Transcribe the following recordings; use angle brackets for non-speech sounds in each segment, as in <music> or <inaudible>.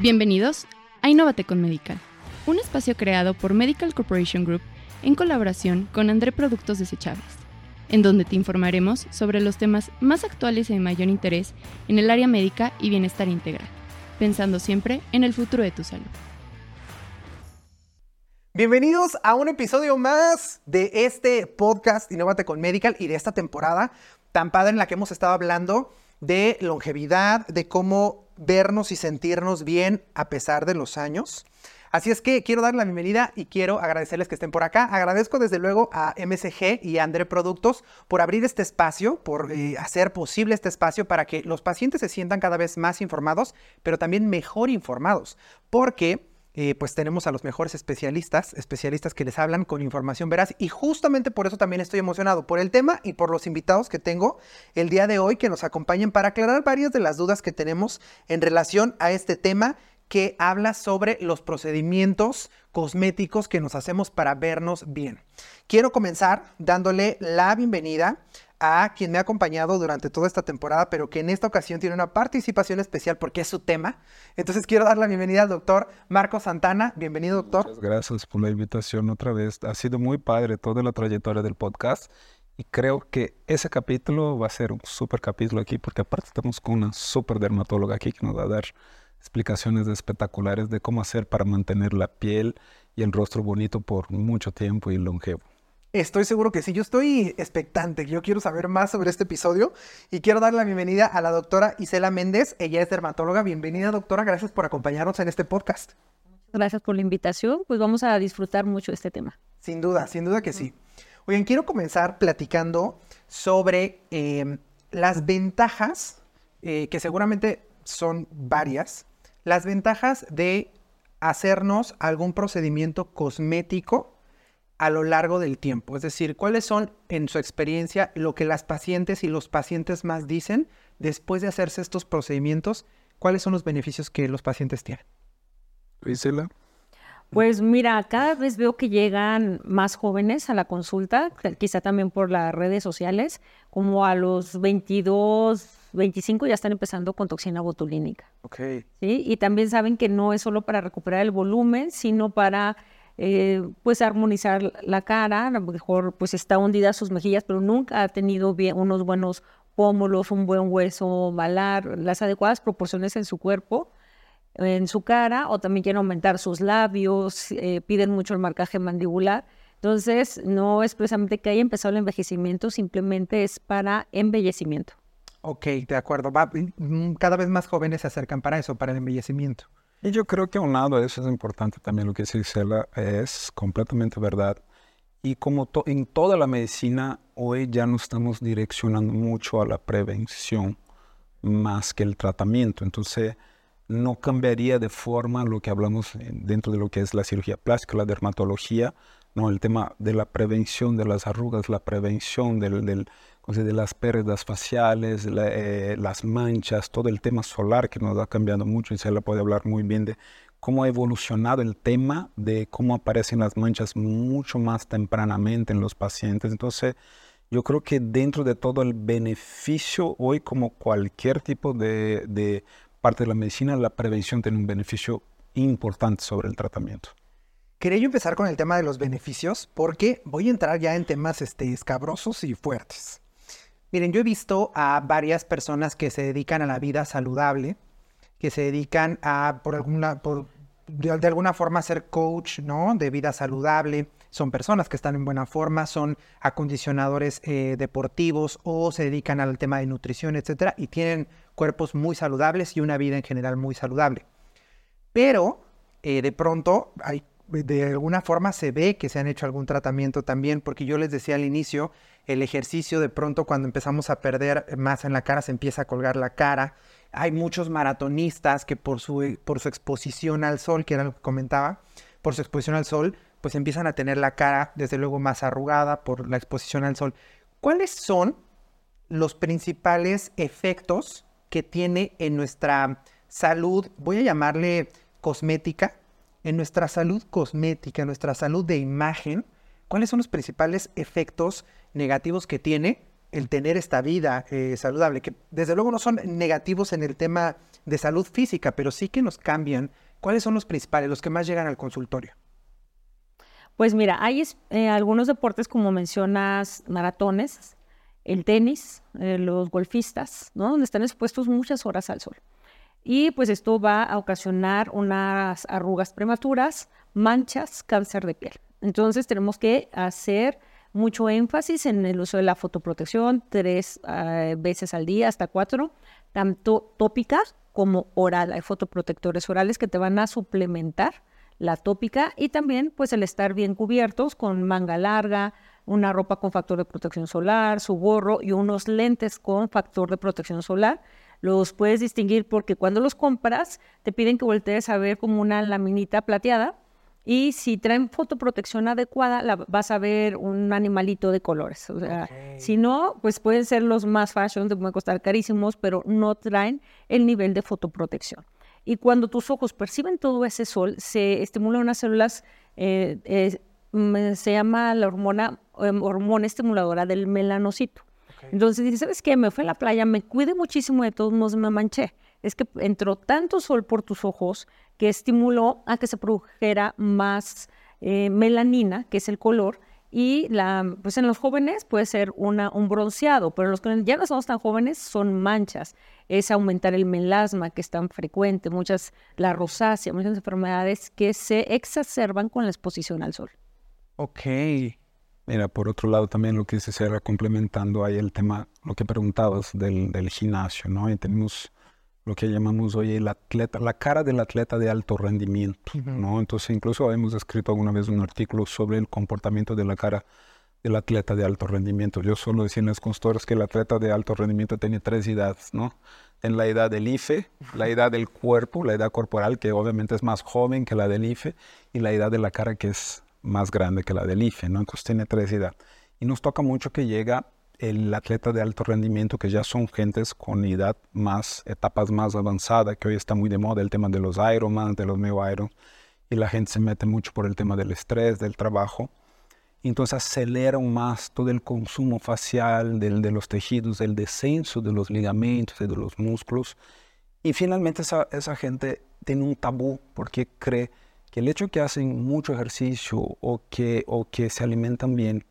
Bienvenidos a Innovate con Medical, un espacio creado por Medical Corporation Group en colaboración con André Productos Desechables, en donde te informaremos sobre los temas más actuales y de mayor interés en el área médica y bienestar integral, pensando siempre en el futuro de tu salud. Bienvenidos a un episodio más de este podcast Innovate con Medical y de esta temporada tan padre en la que hemos estado hablando de longevidad, de cómo vernos y sentirnos bien a pesar de los años. Así es que quiero dar la bienvenida y quiero agradecerles que estén por acá. Agradezco desde luego a MSG y a André Productos por abrir este espacio, por eh, hacer posible este espacio para que los pacientes se sientan cada vez más informados, pero también mejor informados. Porque eh, pues tenemos a los mejores especialistas, especialistas que les hablan con información veraz y justamente por eso también estoy emocionado por el tema y por los invitados que tengo el día de hoy que nos acompañen para aclarar varias de las dudas que tenemos en relación a este tema que habla sobre los procedimientos cosméticos que nos hacemos para vernos bien. Quiero comenzar dándole la bienvenida a quien me ha acompañado durante toda esta temporada, pero que en esta ocasión tiene una participación especial porque es su tema. Entonces quiero dar la bienvenida al doctor Marco Santana. Bienvenido, doctor. Muchas gracias por la invitación otra vez. Ha sido muy padre toda la trayectoria del podcast y creo que ese capítulo va a ser un súper capítulo aquí porque aparte estamos con una súper dermatóloga aquí que nos va a dar explicaciones espectaculares de cómo hacer para mantener la piel y el rostro bonito por mucho tiempo y longevo. Estoy seguro que sí. Yo estoy expectante. Yo quiero saber más sobre este episodio y quiero dar la bienvenida a la doctora Isela Méndez. Ella es dermatóloga. Bienvenida, doctora. Gracias por acompañarnos en este podcast. Gracias por la invitación. Pues vamos a disfrutar mucho este tema. Sin duda, sin duda que sí. Oigan, quiero comenzar platicando sobre em, las ventajas, eh, que seguramente son varias, las ventajas de hacernos algún procedimiento cosmético a lo largo del tiempo? Es decir, ¿cuáles son, en su experiencia, lo que las pacientes y los pacientes más dicen después de hacerse estos procedimientos? ¿Cuáles son los beneficios que los pacientes tienen? Isela. Pues mira, cada vez veo que llegan más jóvenes a la consulta, quizá también por las redes sociales, como a los 22, 25 ya están empezando con toxina botulínica. Ok. ¿sí? Y también saben que no es solo para recuperar el volumen, sino para eh, pues armonizar la cara, a lo mejor pues está hundida sus mejillas, pero nunca ha tenido bien, unos buenos pómulos, un buen hueso malar, las adecuadas proporciones en su cuerpo, en su cara, o también quieren aumentar sus labios, eh, piden mucho el marcaje mandibular. Entonces, no es precisamente que haya empezado el envejecimiento, simplemente es para embellecimiento. Ok, de acuerdo. Mm, cada vez más jóvenes se acercan para eso, para el embellecimiento. Y yo creo que a eso es importante también lo que dice Isela, es completamente verdad. Y como en toda la medicina, hoy ya nos estamos direccionando mucho a la prevención más que el tratamiento. Entonces, no cambiaría de forma lo que hablamos dentro de lo que es la cirugía plástica, la dermatología, no el tema de la prevención de las arrugas, la prevención del de las pérdidas faciales, eh, las manchas, todo el tema solar que nos ha cambiado mucho y se le puede hablar muy bien de cómo ha evolucionado el tema de cómo aparecen las manchas mucho más tempranamente en los pacientes. Entonces, yo creo que dentro de todo el beneficio, hoy como cualquier tipo de, de parte de la medicina, la prevención tiene un beneficio importante sobre el tratamiento. Quería yo empezar con el tema de los beneficios porque voy a entrar ya en temas este, escabrosos y fuertes. Miren, yo he visto a varias personas que se dedican a la vida saludable, que se dedican a, por alguna, por, de, alguna forma, ser coach, ¿no? De vida saludable. Son personas que están en buena forma, son acondicionadores eh, deportivos o se dedican al tema de nutrición, etcétera, y tienen cuerpos muy saludables y una vida en general muy saludable. Pero eh, de pronto hay de alguna forma se ve que se han hecho algún tratamiento también, porque yo les decía al inicio, el ejercicio de pronto cuando empezamos a perder masa en la cara se empieza a colgar la cara. Hay muchos maratonistas que por su, por su exposición al sol, que era lo que comentaba, por su exposición al sol, pues empiezan a tener la cara desde luego más arrugada por la exposición al sol. ¿Cuáles son los principales efectos que tiene en nuestra salud, voy a llamarle cosmética, en nuestra salud cosmética, en nuestra salud de imagen, cuáles son los principales efectos negativos que tiene el tener esta vida eh, saludable, que desde luego no son negativos en el tema de salud física, pero sí que nos cambian. ¿Cuáles son los principales, los que más llegan al consultorio? Pues mira, hay eh, algunos deportes como mencionas, maratones, el tenis, eh, los golfistas, ¿no? Donde están expuestos muchas horas al sol. Y pues esto va a ocasionar unas arrugas prematuras, manchas, cáncer de piel. Entonces tenemos que hacer mucho énfasis en el uso de la fotoprotección tres eh, veces al día, hasta cuatro, tanto tópica como oral. Hay fotoprotectores orales que te van a suplementar la tópica y también pues el estar bien cubiertos con manga larga, una ropa con factor de protección solar, su gorro y unos lentes con factor de protección solar. Los puedes distinguir porque cuando los compras te piden que voltees a ver como una laminita plateada y si traen fotoprotección adecuada, la, vas a ver un animalito de colores. O sea, si no, pues pueden ser los más fashion, te pueden costar carísimos, pero no traen el nivel de fotoprotección. Y cuando tus ojos perciben todo ese sol, se estimulan unas células, eh, mm, se llama la hormona, em, hormona estimuladora del melanocito. Entonces ¿sabes qué? Me fui a la playa, me cuide muchísimo, de todos modos me manché. Es que entró tanto sol por tus ojos que estimuló a que se produjera más eh, melanina, que es el color, y la, pues en los jóvenes puede ser una, un bronceado, pero en los que ya no somos tan jóvenes son manchas. Es aumentar el melasma, que es tan frecuente, muchas, la rosácea, muchas enfermedades que se exacerban con la exposición al sol. Ok. Mira, por otro lado también lo que se era complementando ahí el tema, lo que preguntabas del, del gimnasio, ¿no? Y tenemos lo que llamamos hoy el atleta, la cara del atleta de alto rendimiento, ¿no? Entonces incluso hemos escrito alguna vez un artículo sobre el comportamiento de la cara del atleta de alto rendimiento. Yo solo decía en los consultores que el atleta de alto rendimiento tiene tres edades, ¿no? En la edad del IFE, la edad del cuerpo, la edad corporal, que obviamente es más joven que la del IFE, y la edad de la cara, que es más grande que la del IFE, ¿no? Entonces tiene tres edades. Y nos toca mucho que llega el atleta de alto rendimiento, que ya son gentes con edad más, etapas más avanzadas, que hoy está muy de moda el tema de los Ironman, de los Neo Iron, y la gente se mete mucho por el tema del estrés, del trabajo. Entonces aceleran más todo el consumo facial del, de los tejidos, el descenso de los ligamentos y de los músculos. Y finalmente esa, esa gente tiene un tabú porque cree que el hecho que hacen mucho ejercicio o que, o que se alimentan bien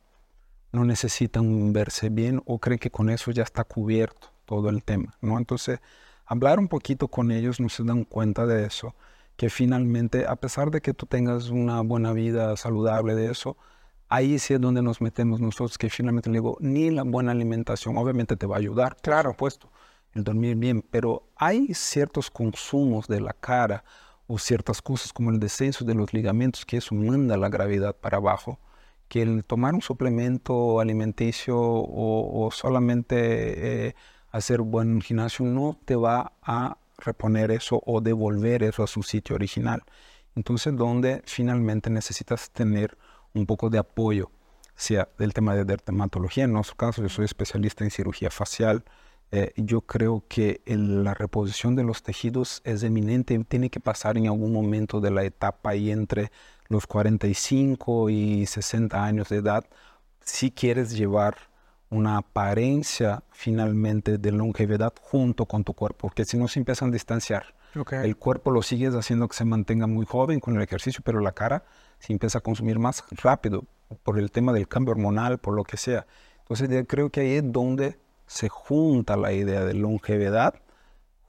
no necesitan verse bien o creen que con eso ya está cubierto todo el tema, ¿no? Entonces, hablar un poquito con ellos no se dan cuenta de eso, que finalmente, a pesar de que tú tengas una buena vida saludable de eso, ahí sí es donde nos metemos nosotros, que finalmente le digo, ni la buena alimentación, obviamente te va a ayudar, claro, puesto, el dormir bien, pero hay ciertos consumos de la cara o ciertas cosas como el descenso de los ligamentos, que eso manda la gravedad para abajo, que el tomar un suplemento alimenticio o, solamente eh, hacer buen gimnasio no te va a reponer eso o devolver eso a su sitio original. Entonces, donde finalmente necesitas tener un poco de apoyo, sea del tema de dermatología, en nuestro caso yo soy especialista en cirugía facial, eh, yo creo que la reposición de los tejidos es eminente, tiene que pasar en algún momento de la etapa y entre los 45 y 60 años de edad, si quieres llevar una apariencia finalmente de longevidad junto con tu cuerpo, porque si no se empiezan a distanciar. El cuerpo lo sigues haciendo que se mantenga muy joven con el ejercicio, pero la cara se empieza a consumir más rápido por el tema del cambio hormonal, por lo que sea. Entonces yo creo que ahí es donde se junta la idea de longevidad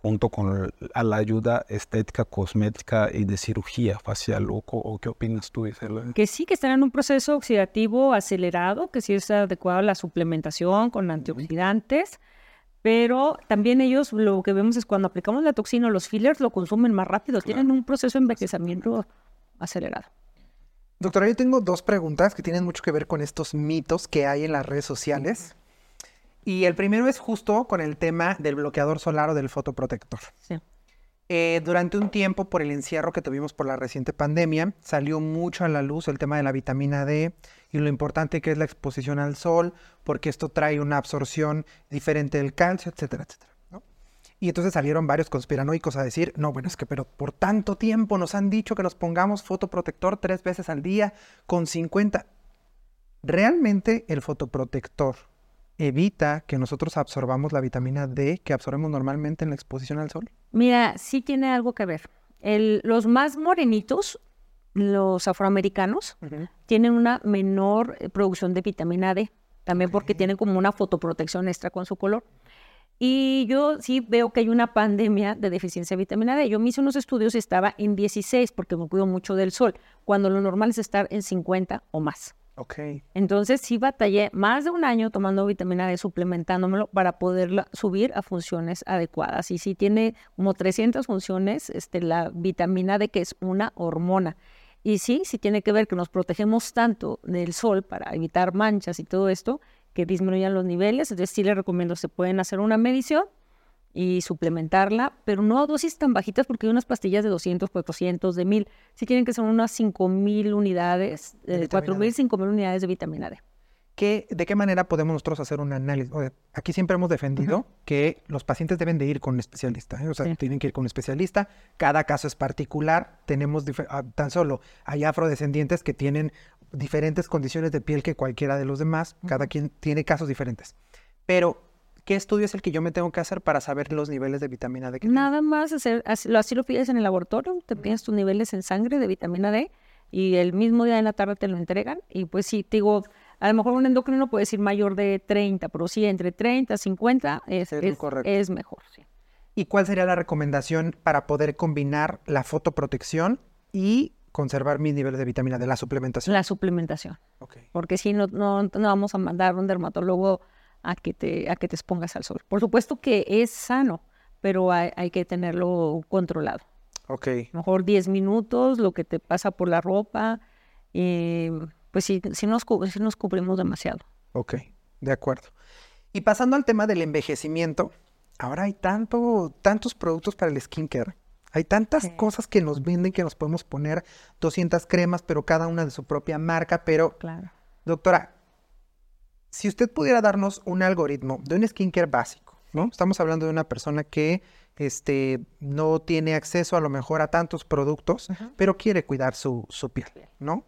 junto con la ayuda estética, cosmética y de cirugía facial. ¿O, qué opinas tú, Isela? Que sí, que están en un proceso oxidativo acelerado, que sí es adecuado la suplementación con antioxidantes, pero también ellos lo que vemos es cuando aplicamos la toxina, los fillers lo consumen más rápido, tienen un proceso de envejecimiento acelerado. Doctora, yo tengo dos preguntas que tienen mucho que ver con estos mitos que hay en las redes sociales. Y el primero es justo con el tema del bloqueador solar o del fotoprotector. Sí. Eh, durante un tiempo, por el encierro que tuvimos por la reciente pandemia, salió mucho a la luz el tema de la vitamina D y lo importante que es la exposición al sol, porque esto trae una absorción diferente del calcio, etcétera, etcétera. Y entonces salieron varios conspiranoicos a decir, no, bueno, es que pero por tanto tiempo nos han dicho que nos pongamos fotoprotector tres veces al día con 50. Realmente el fotoprotector evita que nosotros absorbamos la vitamina D que absorbemos normalmente en la exposición al sol? Mira, sí tiene algo que ver. El- los más morenitos, los afroamericanos, tienen una menor eh, producción de vitamina D, también porque tienen como una fotoprotección extra con su color. Y yo sí veo que hay una pandemia de deficiencia de vitamina D. Yo me hice unos estudios y estaba en 16 porque me cuido mucho del sol, cuando lo normal es estar en 50 o más. Ok. Entonces sí batallé más de un año tomando vitamina D, suplementándomelo para poderla subir a funciones adecuadas. Y sí tiene como 300 funciones este, la vitamina D, que es una hormona. Y sí, sí tiene que ver que nos protegemos tanto del sol para evitar manchas y todo esto, que disminuyan los niveles. Entonces sí les recomiendo, se pueden hacer una medición y suplementarla, pero no a dosis tan bajitas porque hay unas pastillas de 200, 400, de 1000. Sí tienen que ser unas 5000 unidades, De eh, vitamina 4000, D. 5000 unidades de vitamina D. ¿Qué, ¿De qué manera podemos nosotros hacer un análisis? O sea, aquí siempre hemos defendido que los pacientes deben de ir con un especialista. ¿eh? O sea, Sí. tienen que ir con un especialista. Cada caso es particular. Tenemos ah, tan solo hay afrodescendientes que tienen diferentes condiciones de piel que cualquiera de los demás. Cada quien tiene casos diferentes. Pero, ¿qué estudio es el que yo me tengo que hacer para saber los niveles de vitamina D que tengo? Nada más hacer, así, lo- así lo pides en el laboratorio, te pides tus niveles en sangre de vitamina D y el mismo día en la tarde te lo entregan. Y pues sí, te digo, a lo mejor un endocrino puede decir mayor de 30, pero sí, entre 30 y 50 es, Es mejor. Sí. ¿Y cuál sería la recomendación para poder combinar la fotoprotección y conservar mis niveles de vitamina D, la suplementación? La suplementación, Ok. porque si no, no, no vamos a mandar a un dermatólogo a que, te, a que te expongas al sol. Por supuesto que es sano, pero hay, hay que tenerlo controlado. Ok. A lo mejor 10 minutos, lo que te pasa por la ropa, y pues sí, sí nos, sí nos cubrimos demasiado. Ok, de acuerdo. Y pasando al tema del envejecimiento, ahora hay tanto, tantos productos para el skincare. Hay tantas Sí. cosas que nos venden que nos podemos poner 200 cremas, pero cada una de su propia marca. Pero, Claro. doctora, si usted pudiera darnos un algoritmo de un skincare básico, ¿no? Estamos hablando de una persona que este, no tiene acceso a lo mejor a tantos productos, pero quiere cuidar su, su piel, ¿no?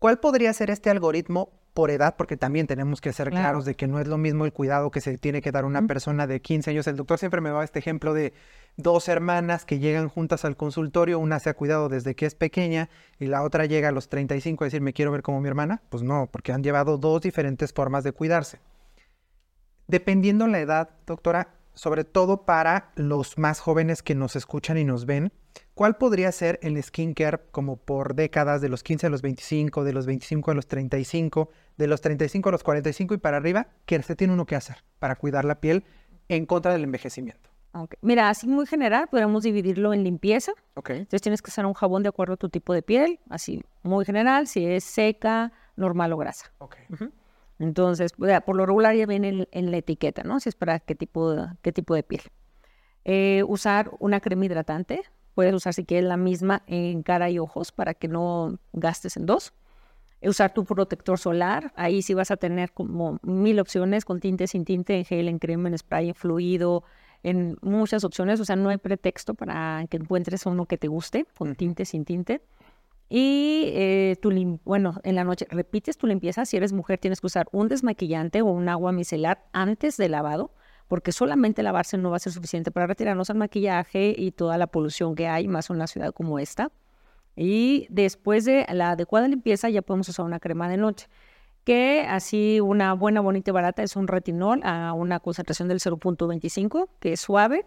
¿Cuál podría ser este algoritmo por edad? Porque también tenemos que ser Claro. claros de que no es lo mismo el cuidado que se tiene que dar una persona de 15 años. El doctor siempre me va a este ejemplo de dos hermanas que llegan juntas al consultorio, una se ha cuidado desde que es pequeña y la otra llega a los 35 a decir, me quiero ver como mi hermana. Pues no, porque han llevado dos diferentes formas de cuidarse. Dependiendo la edad, doctora, sobre todo para los más jóvenes que nos escuchan y nos ven, ¿cuál podría ser el skincare como por décadas, de los 15 a los 25, de los 25 a los 35, de los 35 a los 45 y para arriba, que se tiene uno que hacer para cuidar la piel en contra del envejecimiento? Ok. Mira, así muy general, podemos dividirlo en limpieza. Ok. Entonces tienes que usar un jabón de acuerdo a tu tipo de piel, así muy general, si es seca, normal o grasa. Ok. Entonces, por lo regular ya viene en, en la etiqueta, ¿no? Si es para qué tipo de, qué tipo de piel. Eh, usar una crema hidratante. Puedes usar si quieres la misma en cara y ojos para que no gastes en dos. Usar tu protector solar. Ahí sí vas a tener como mil opciones con tinte, sin tinte, en gel, en crema, en spray, en fluido, en muchas opciones. O sea, no hay pretexto para que encuentres uno que te guste, con tinte, sin tinte. Y eh, tu lim- bueno, en la noche repites tu limpieza. Si eres mujer, tienes que usar un desmaquillante o un agua micelar antes del lavado, porque solamente lavarse no va a ser suficiente para retirarnos el maquillaje y toda la polución que hay, más en una ciudad como esta. Y después de la adecuada limpieza, ya podemos usar una crema de noche. Que así una buena, bonita y barata es un retinol a una concentración del 0.25, que es suave.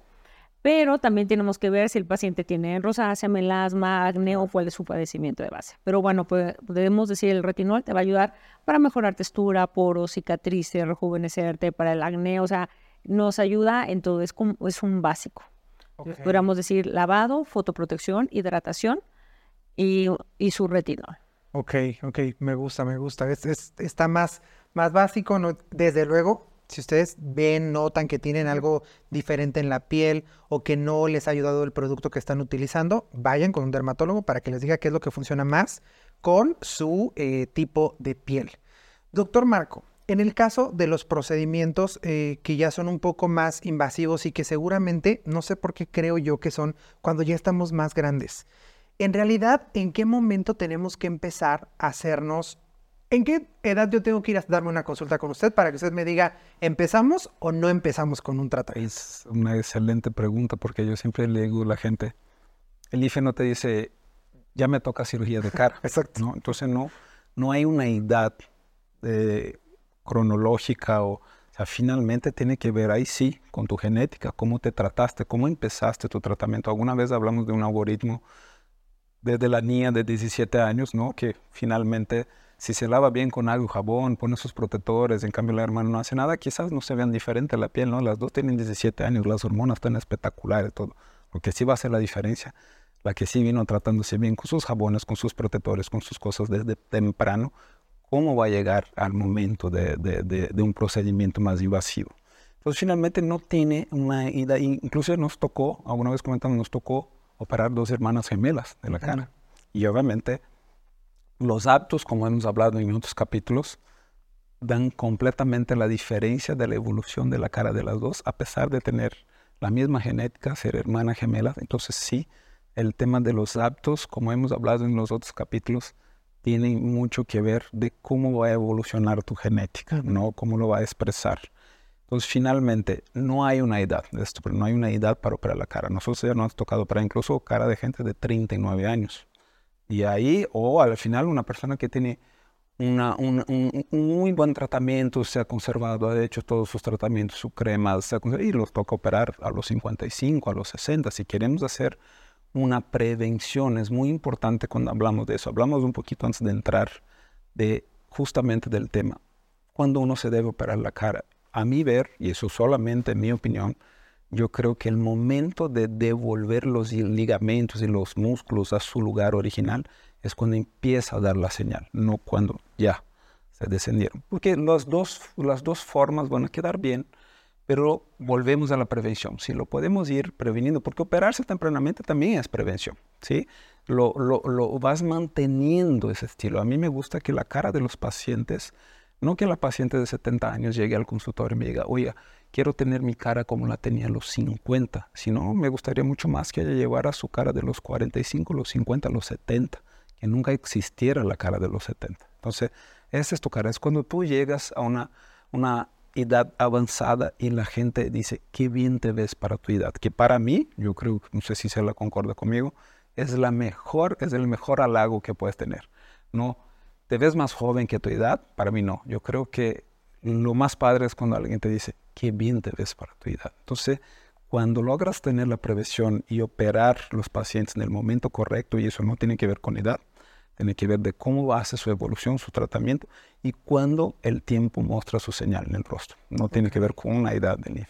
Pero también tenemos que ver si el paciente tiene rosácea, melasma, acné o cuál es su padecimiento de base. Pero bueno, podemos decir el retinol te va a ayudar para mejorar textura, poros, cicatrices, rejuvenecerte, para el acné, o sea, nos ayuda en todo, es, como, es un básico. Ok. Podríamos decir lavado, fotoprotección, hidratación y, y su retinol. Ok, ok, me gusta, me gusta. Es, es- está más, más básico, ¿no? Desde luego, si ustedes ven, notan que tienen algo diferente en la piel o que no les ha ayudado el producto que están utilizando, vayan con un dermatólogo para que les diga qué es lo que funciona más con su eh, tipo de piel. Doctor Marco, en el caso de los procedimientos eh, que ya son un poco más invasivos y que seguramente, no sé por qué creo yo que son cuando ya estamos más grandes, en realidad, ¿en qué momento tenemos que empezar a hacernos ¿En qué edad yo tengo que ir a darme una consulta con usted para que usted me diga, ¿empezamos o no empezamos con un tratamiento? Es una excelente pregunta porque yo siempre le digo a la gente, el IFE no te dice, ya me toca cirugía de cara. <laughs> Exacto. ¿no? Entonces no, no hay una edad eh, cronológica o, o sea, finalmente tiene que ver ahí sí con tu genética, cómo te trataste, cómo empezaste tu tratamiento. Alguna vez hablamos de un algoritmo desde la niña de 17 años, ¿no? Que finalmente si se lava bien con algo, jabón, pone sus protectores, en cambio la hermana no hace nada, quizás no se vean diferente la piel, ¿no? Las dos tienen 17 años, las hormonas están espectaculares, todo. Lo que sí va a hacer la diferencia, la que sí vino tratándose bien con sus jabones, con sus protectores, con sus cosas desde temprano, cómo va a llegar al momento de, de, de, de un procedimiento más invasivo. Entonces finalmente no tiene una ida, incluso nos tocó, alguna vez comentamos, nos tocó operar dos hermanas gemelas de la cara. Y obviamente los actos, como hemos hablado en otros capítulos, dan completamente la diferencia de la evolución de la cara de las dos, a pesar de tener la misma genética, ser hermanas gemelas. Entonces sí, el tema de los actos, como hemos hablado en los otros capítulos, tiene mucho que ver de cómo va a evolucionar tu genética, ¿no? Cómo lo va a expresar. Entonces, finalmente, no hay una edad, esto, pero no hay una edad para operar la cara. Nosotros ya nos ha tocado operar incluso cara de gente de 39 años. Y ahí, o al final, una persona que tiene una, un, un, un, muy buen tratamiento, se ha conservado, ha hecho todos sus tratamientos, su crema, se ha y los toca operar a los 55, a los 60. Si queremos hacer una prevención, es muy importante cuando hablamos de eso. Hablamos un poquito antes de entrar de justamente del tema. Cuando uno se debe operar la cara, a mi ver, y eso solamente en mi opinión, yo creo que el momento de devolver los ligamentos y los músculos a su lugar original es cuando empieza a dar la señal, no cuando ya se descendieron. Porque las dos, las dos formas van a quedar bien, pero volvemos a la prevención. Si lo podemos ir preveniendo, porque operarse tempranamente también es prevención, ¿sí? Lo, lo, lo vas manteniendo ese estilo. A mí me gusta que la cara de los pacientes, no que la paciente de 70 años llegue al consultorio y me diga, oye, quiero tener mi cara como la tenía a los 50, sino me gustaría mucho más que ella llevara su cara de los 45, los 50, los 70, que nunca existiera la cara de los 70. Entonces, esa es tu cara, es cuando tú llegas a una, una edad avanzada y la gente dice, qué bien te ves para tu edad, que para mí, yo creo, no sé si se la concorda conmigo, es la mejor, es el mejor halago que puedes tener. No, te ves más joven que tu edad, para mí no. Yo creo que lo más padre es cuando alguien te dice, qué bien te ves para tu edad. Entonces, cuando logras tener la prevención y operar los pacientes en el momento correcto, y eso no tiene que ver con edad, tiene que ver de cómo hace su evolución, su tratamiento, y cuando el tiempo muestra su señal en el rostro. No tiene que ver con una edad de NIF.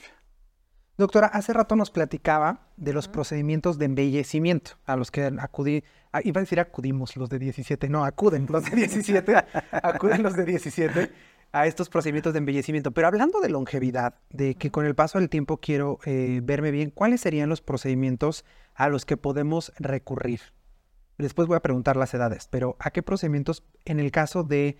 Doctora, hace rato nos platicaba de los procedimientos de embellecimiento a los que acudí, iba a decir acudimos los de 17, no, acuden los de 17, <laughs> acuden los de 17 a estos procedimientos de embellecimiento. Pero hablando de longevidad, de que con el paso del tiempo quiero eh, verme bien, ¿cuáles serían los procedimientos a los que podemos recurrir? Después voy a preguntar las edades, pero ¿a qué procedimientos en el caso de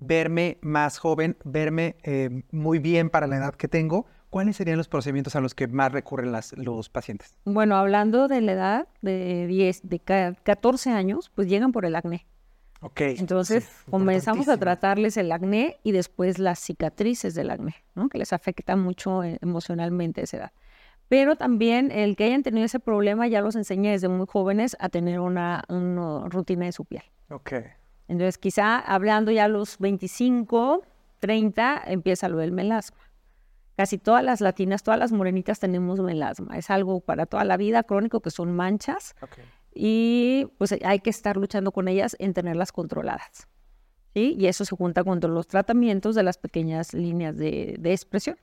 verme más joven, verme eh, muy bien para la edad que tengo? ¿Cuáles serían los procedimientos a los que más recurren las, los pacientes? Bueno, hablando de la edad de 10, de 14 años, pues llegan por el acné. Okay, Entonces sí, comenzamos a tratarles el acné y después las cicatrices del acné, ¿no? que les afecta mucho eh, emocionalmente a esa edad. Pero también el que hayan tenido ese problema ya los enseña desde muy jóvenes a tener una, una rutina de su piel. Okay. Entonces quizá hablando ya a los 25, 30, empieza lo del melasma. Casi todas las latinas, todas las morenitas tenemos melasma. Es algo para toda la vida crónico que son manchas. Okay y pues hay que estar luchando con ellas en tenerlas controladas. ¿sí? Y eso se junta con los tratamientos de las pequeñas líneas de, de expresión.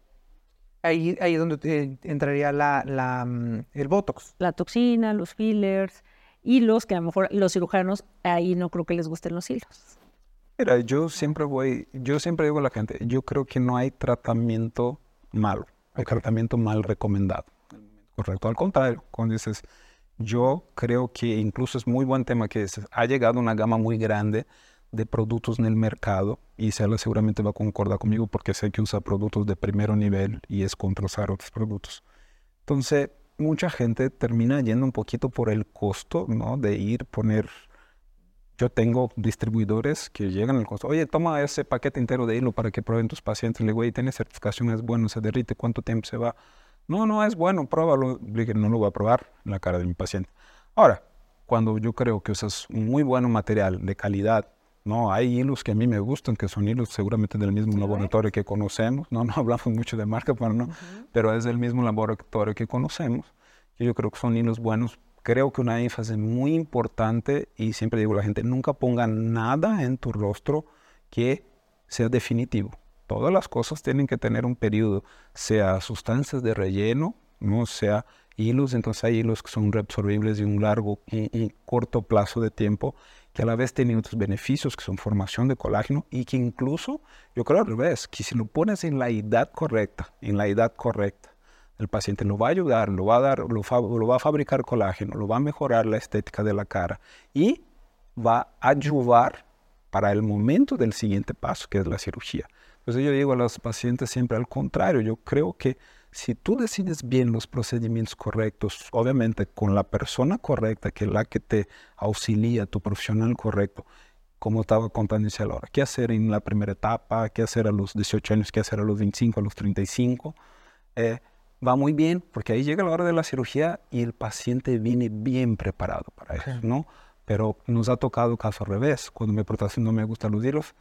Ahí, ahí es donde eh, entraría la, la, el Botox. La toxina, los fillers, hilos, que a lo mejor los cirujanos ahí no creo que les gusten los hilos. Mira, yo siempre voy, yo siempre digo a la gente, yo creo que no hay tratamiento malo, hay tratamiento mal recomendado. Correcto, al contrario, cuando dices, yo creo que incluso es muy buen tema que es, ha llegado una gama muy grande de productos en el mercado y Cela seguramente va a concordar conmigo porque sé que usa productos de primer nivel y es contra usar otros productos. Entonces, mucha gente termina yendo un poquito por el costo, ¿no? De ir, poner... Yo tengo distribuidores que llegan al costo, oye, toma ese paquete entero de hilo para que prueben tus pacientes. Le digo, oye, tiene certificación, es bueno, se derrite, ¿cuánto tiempo se va? No, no es bueno, pruébalo. Le dije, no lo voy a probar en la cara de mi paciente. Ahora, cuando yo creo que usas un muy buen material de calidad, no, hay hilos que a mí me gustan, que son hilos seguramente del mismo laboratorio que conocemos. No, <laughs> no hablamos mucho de marca, pero no, pero es del mismo laboratorio que conocemos. Y yo creo que son hilos buenos creo que una énfasis muy importante, y siempre digo a la gente, nunca ponga nada en tu rostro que sea definitivo. Todas las cosas tienen que tener un periodo, sea sustancias de relleno, no sea hilos, entonces hay hilos que son reabsorbibles de un largo y, corto plazo de tiempo, que a la vez tienen otros beneficios, que son formación de colágeno, y que incluso, yo creo al revés, que si lo pones en la edad correcta, en la edad correcta, el paciente lo va a ayudar, lo va a dar, lo, va a fabricar colágeno, lo va a mejorar la estética de la cara y va a ayudar para el momento del siguiente paso, que es la cirugía. Entonces yo digo a los pacientes siempre al contrario, yo creo que si tú decides bien los procedimientos correctos, obviamente con la persona correcta, que es la que te auxilia, tu profesional correcto, como estaba contando ahora, qué hacer en la primera etapa, qué hacer a los 18 años, qué hacer a los 25, a los 35, eh, va muy bien, porque ahí llega la hora de la cirugía y el paciente viene bien preparado para eso, ¿no? Pero nos ha tocado caso al revés. Cuando me protección no me gustan los hilos,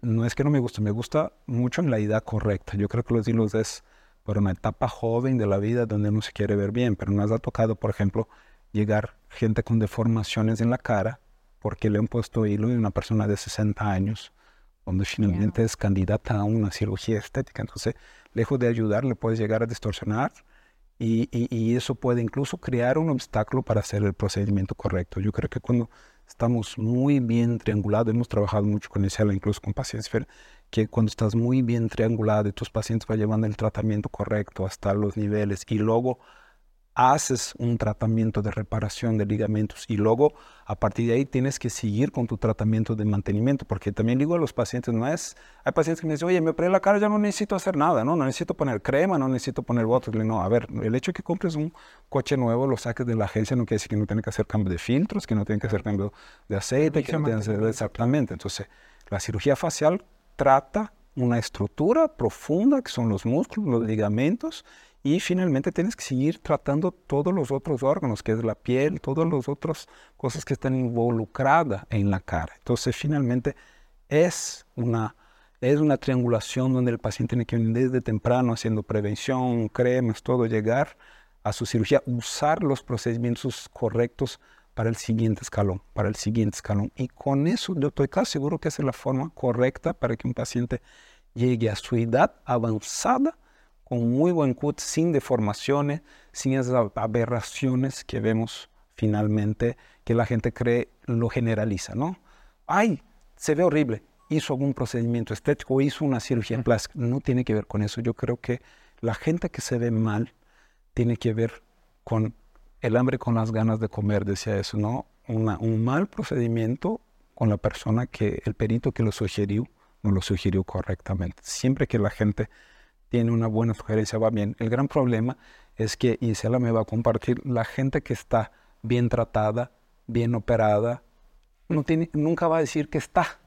no es que no me guste, me gusta mucho en la edad correcta. Yo creo que los hilos es por una etapa joven de la vida donde uno se quiere ver bien, pero nos ha tocado, por ejemplo, llegar gente con deformaciones en la cara porque le han puesto hilo en una persona de 60 años, donde finalmente es candidata a una cirugía estética. Entonces, lejos de ayudar, le puedes llegar a distorsionar y, eso puede incluso crear un obstáculo para hacer el procedimiento correcto. Yo creo que cuando estamos muy bien triangulados, hemos trabajado mucho con ese incluso con pacientes, que cuando estás muy bien triangulado tus pacientes van llevando el tratamiento correcto hasta los niveles y luego haces un tratamiento de reparación de ligamentos y luego a partir de ahí tienes que seguir con tu tratamiento de mantenimiento, porque también digo a los pacientes, no es, hay pacientes que me dicen, oye, me operé la cara, ya no necesito hacer nada, no, no necesito poner crema, no necesito poner botox, no, a ver, el hecho de que compres un coche nuevo, lo saques de la agencia, no quiere decir que no tiene que hacer cambio de filtros, que no tiene que hacer cambio de aceite, que no tiene que hacer exactamente, entonces la cirugía facial trata una estructura profunda que son los músculos, los ligamentos y finalmente tienes que seguir tratando todos los otros órganos, que es la piel, todas las otras cosas que están involucradas en la cara. Entonces, finalmente es una, es una triangulación donde el paciente tiene que venir desde temprano haciendo prevención, cremas, todo, llegar a su cirugía, usar los procedimientos correctos para el siguiente escalón, para el siguiente escalón. Y con eso yo estoy casi seguro que es la forma correcta para que un paciente llegue a su edad avanzada con muy buen cut, sin deformaciones, sin esas aberraciones que vemos finalmente, que la gente cree lo generaliza, ¿no? Ay, se ve horrible, hizo algún procedimiento estético, hizo una cirugía plástica, no tiene que ver con eso. Yo creo que la gente que se ve mal tiene que ver con el hambre con las ganas de comer, decía eso, ¿no? un mal procedimiento con la persona que, el perito que lo sugirió, no lo sugirió correctamente. Siempre que la gente tiene una buena sugerencia, va bien. El gran problema es que, Isela me va a compartir, la gente que está bien tratada, bien operada, no tiene, nunca va a decir que está.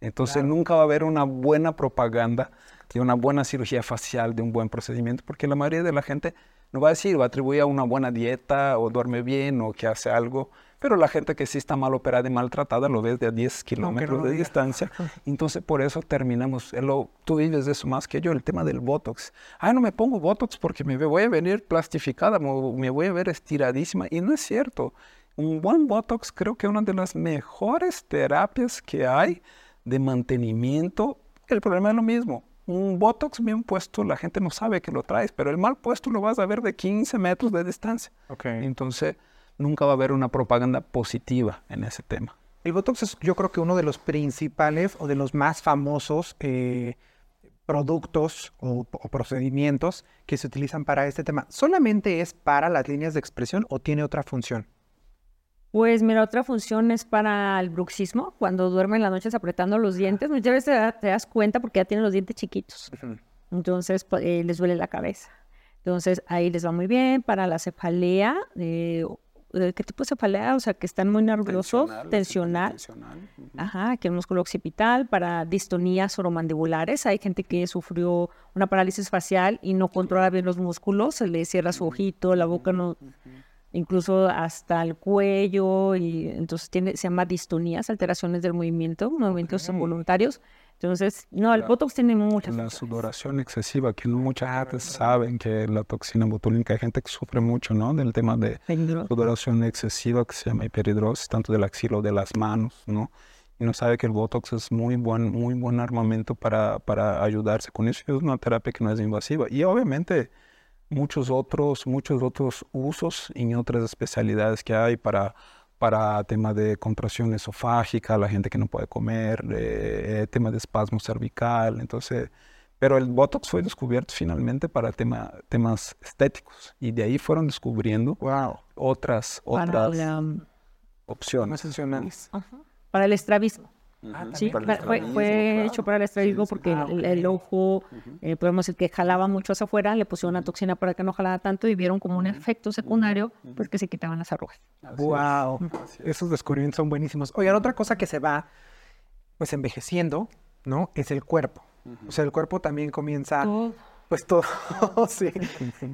Entonces nunca va a haber una buena propaganda de una buena cirugía facial, de un buen procedimiento, porque la mayoría de la gente no va a decir, va a atribuir a una buena dieta o duerme bien o que hace algo pero la gente que sí está mal operada y maltratada lo ves de a 10 kilómetros de distancia. <laughs> Entonces, por eso terminamos. Lo, tú vives de eso más que yo, el tema del Botox. Ay, no me pongo Botox porque me voy a venir plastificada, me voy a ver estiradísima. Y no es cierto. Un buen Botox creo que es una de las mejores terapias que hay de mantenimiento. El problema es lo mismo. Un Botox bien puesto, la gente no sabe que lo traes, pero el mal puesto lo vas a ver de 15 metros de distancia. Okay. Entonces, nunca va a haber una propaganda positiva en ese tema. El Botox es yo creo que uno de los principales o de los más famosos eh, productos o, procedimientos que se utilizan para este tema. ¿Solamente es para las líneas de expresión o tiene otra función? Pues mira, otra función es para el bruxismo, cuando duermen las noches apretando los dientes. Muchas veces te, das cuenta porque ya tienen los dientes chiquitos. Entonces pues, eh, les duele la cabeza. Entonces ahí les va muy bien para la cefalea. Eh, eh, ¿qué tipo de cefalea? O sea, que están muy nerviosos, tensional. tensional. ujú. Ajá, que el músculo occipital para distonías oromandibulares. Hay gente que sufrió una parálisis facial y no controla bien los músculos, se le cierra su ojito, la boca no, incluso hasta el cuello, y entonces tiene, se llama distonías, alteraciones del movimiento, movimientos Ok. involuntarios. Entonces, no, el La- Botox tiene muchas La sudoración excesiva, que mucha gente saben que la toxina botulínica, hay gente que sufre mucho, ¿no? Del tema de sudoración excesiva que se llama hiperhidrosis, tanto del axila o de las manos, ¿no? Y no sabe que el Botox es muy buen, muy buen armamento para, para ayudarse con eso. Es una terapia que no es invasiva. Y obviamente muchos otros, muchos otros usos en otras especialidades que hay para, para tema de contracción esofágica, la gente que no puede comer, eh, tema de espasmo cervical. Entonces, pero el Botox fue descubierto finalmente para tema, temas estéticos. Y de ahí fueron descubriendo Wow. otras, Para, otras la- opciones. para el estrabismo. Ah, Sí, para- fue, fue hecho para el estrabismo porque Ah, el, el ojo, eh, podemos decir que jalaba mucho hacia afuera, le pusieron una toxina para que no jalara tanto y vieron como un efecto secundario, pues que se quitaban las arrugas. Wow. Esos descubrimientos son buenísimos. Oigan, otra cosa que se va, pues envejeciendo, ¿no? Es el cuerpo. O sea, el cuerpo también comienza, Todo, pues todo, <laughs> sí.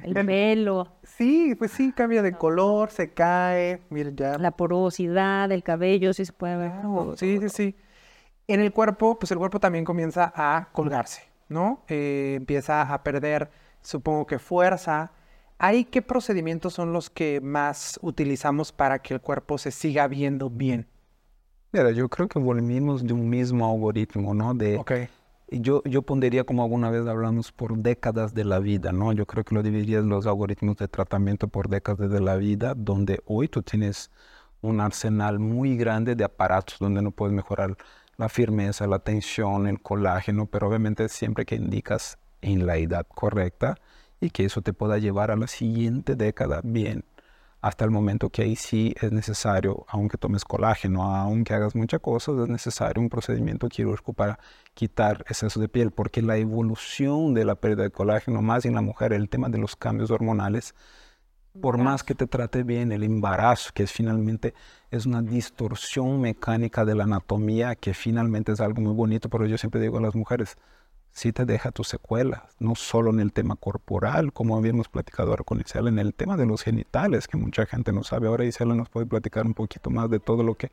el pelo, Sí, pues sí, cambia de color, se cae, miren ya. la porosidad del cabello, sí se puede ver. todo. Sí, sí, sí. En el cuerpo, pues el cuerpo también comienza a colgarse, ¿no? Eh, empieza a perder, supongo que fuerza. ¿Hay qué procedimientos son los que más utilizamos para que el cuerpo se siga viendo bien? Mira, yo creo que volvimos de un mismo algoritmo, ¿no? De, Yo, yo pondría como alguna vez hablamos por décadas de la vida, ¿no? Yo creo que lo dividiría en los algoritmos de tratamiento por décadas de la vida, donde hoy tú tienes un arsenal muy grande de aparatos donde no puedes mejorar la firmeza, la tensión, el colágeno, pero obviamente siempre que indicas en la edad correcta y que eso te pueda llevar a la siguiente década bien hasta el momento que ahí sí es necesario, aunque tomes colágeno, aunque hagas muchas cosas, es necesario un procedimiento quirúrgico para quitar exceso de piel, porque la evolución de la pérdida de colágeno, más en la mujer, el tema de los cambios hormonales, por más que te trate bien el embarazo, que es finalmente es una distorsión mecánica de la anatomía, que finalmente es algo muy bonito, pero yo siempre digo a las mujeres, sí te deja tus secuelas, no solo en el tema corporal, como habíamos platicado ahora con Isela, en el tema de los genitales, que mucha gente no sabe. Ahora Isela nos puede platicar un poquito más de todo lo que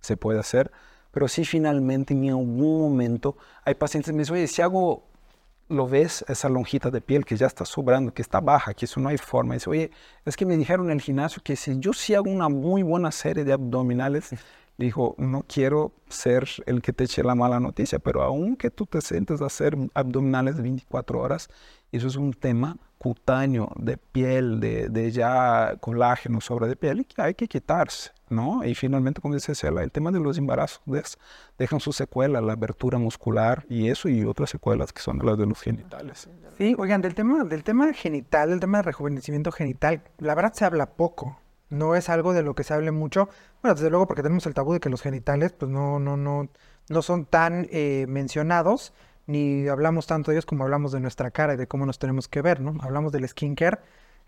se puede hacer, pero sí finalmente en algún momento hay pacientes que me dicen, oye, si hago, lo ves, esa lonjita de piel que ya está sobrando, que está baja, que eso no hay forma. Dice, oye, es que me dijeron en el gimnasio que si yo sí hago una muy buena serie de abdominales, dijo, no quiero ser el que te eche la mala noticia, pero aunque tú te sientes a hacer abdominales 24 horas, eso es un tema cutáneo, de piel, de, de ya colágeno, sobra de piel, y que hay que quitarse, ¿no? Y finalmente, como dice Cela, el tema de los embarazos dejan su secuela, la abertura muscular y eso y otras secuelas que son las de los genitales. Sí, oigan, del tema, del tema genital, del tema de rejuvenecimiento genital, la verdad se habla poco. No es algo de lo que se hable mucho. Bueno, desde luego porque tenemos el tabú de que los genitales, pues no, no, no, no son tan eh, mencionados, ni hablamos tanto de ellos como hablamos de nuestra cara y de cómo nos tenemos que ver, ¿no? Hablamos del skincare,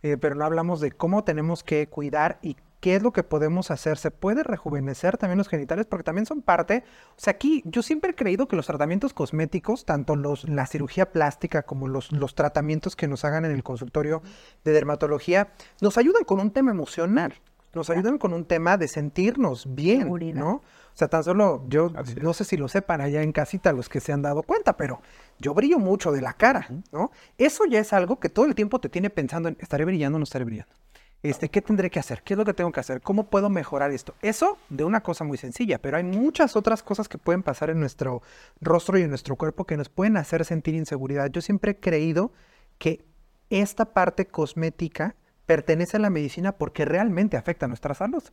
eh, pero no hablamos de cómo tenemos que cuidar y qué es lo que podemos hacer. ¿Se puede rejuvenecer también los genitales? Porque también son parte. O sea, aquí yo siempre he creído que los tratamientos cosméticos, tanto los, la cirugía plástica como los, los tratamientos que nos hagan en el consultorio de dermatología, nos ayudan con un tema emocional. Nos ayudan con un tema de sentirnos bien, Seguridad. ¿no? O sea, tan solo yo no sé si lo sepan allá en casita los que se han dado cuenta, pero yo brillo mucho de la cara, ¿no? Eso ya es algo que todo el tiempo te tiene pensando en, ¿estaré brillando o no estaré brillando? Este, ¿qué tendré que hacer? ¿Qué es lo que tengo que hacer? ¿Cómo puedo mejorar esto? Eso de una cosa muy sencilla, pero hay muchas otras cosas que pueden pasar en nuestro rostro y en nuestro cuerpo que nos pueden hacer sentir inseguridad. Yo siempre he creído que esta parte cosmética pertenece a la medicina porque realmente afecta a nuestra salud.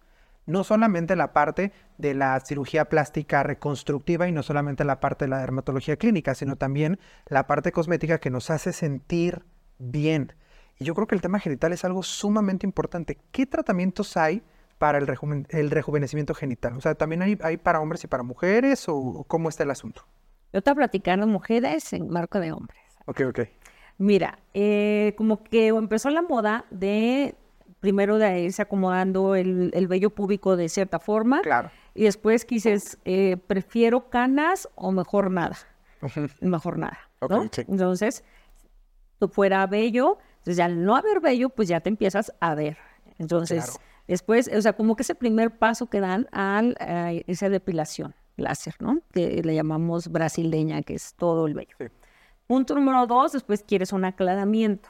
No solamente la parte de la cirugía plástica reconstructiva y no solamente la parte de la dermatología clínica, sino también la parte cosmética que nos hace sentir bien. Y yo creo que el tema genital es algo sumamente importante. ¿Qué tratamientos hay para el, rejuven- el rejuvenecimiento genital? O sea, ¿también hay, hay para hombres y para mujeres o, o cómo está el asunto? Yo te voy a platicar de mujeres en marco de hombres. Ok, ok. Mira, eh, como que empezó la moda de primero de irse acomodando el, el vello púbico de cierta forma. Claro. Y después dices, eh, prefiero canas o mejor nada. Mejor nada. ¿no? Sí. Entonces, tú fuera vello, entonces ya al no haber vello, pues ya te empiezas a ver. Entonces, Claro. después, o sea, como que ese primer paso que dan al a esa depilación láser, ¿no? Que le llamamos brasileña, que es todo el vello. Sí. Punto número dos, después quieres un aclaramiento,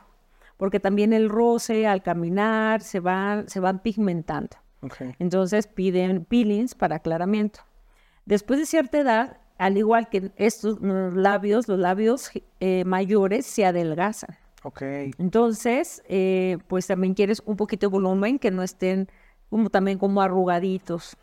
porque también el roce al caminar se van, se van pigmentando. Entonces piden peelings para aclaramiento. Después de cierta edad, al igual que estos labios, los labios eh, mayores se adelgazan. Ok. Entonces, eh, pues también quieres un poquito de volumen, que no estén como también como arrugaditos.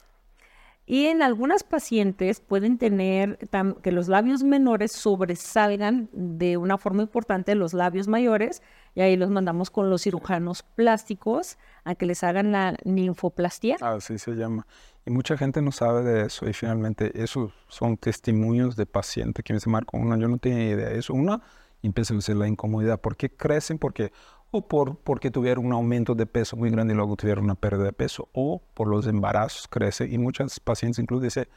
Y en algunas pacientes pueden tener que los labios menores sobresalgan de una forma importante de los labios mayores y ahí los mandamos con los cirujanos plásticos a que les hagan la ninfoplastia. Así se llama. Y mucha gente no sabe de eso. Y finalmente, esos son testimonios de pacientes que me dicen, Marco, una, yo no tenía idea de eso. Una, empieza a decir la incomodidad. ¿Por qué crecen? Porque, o por, porque tuvieron un aumento de peso muy grande y luego tuvieron una pérdida de peso. O por los embarazos crecen. Y muchas pacientes incluso dicen,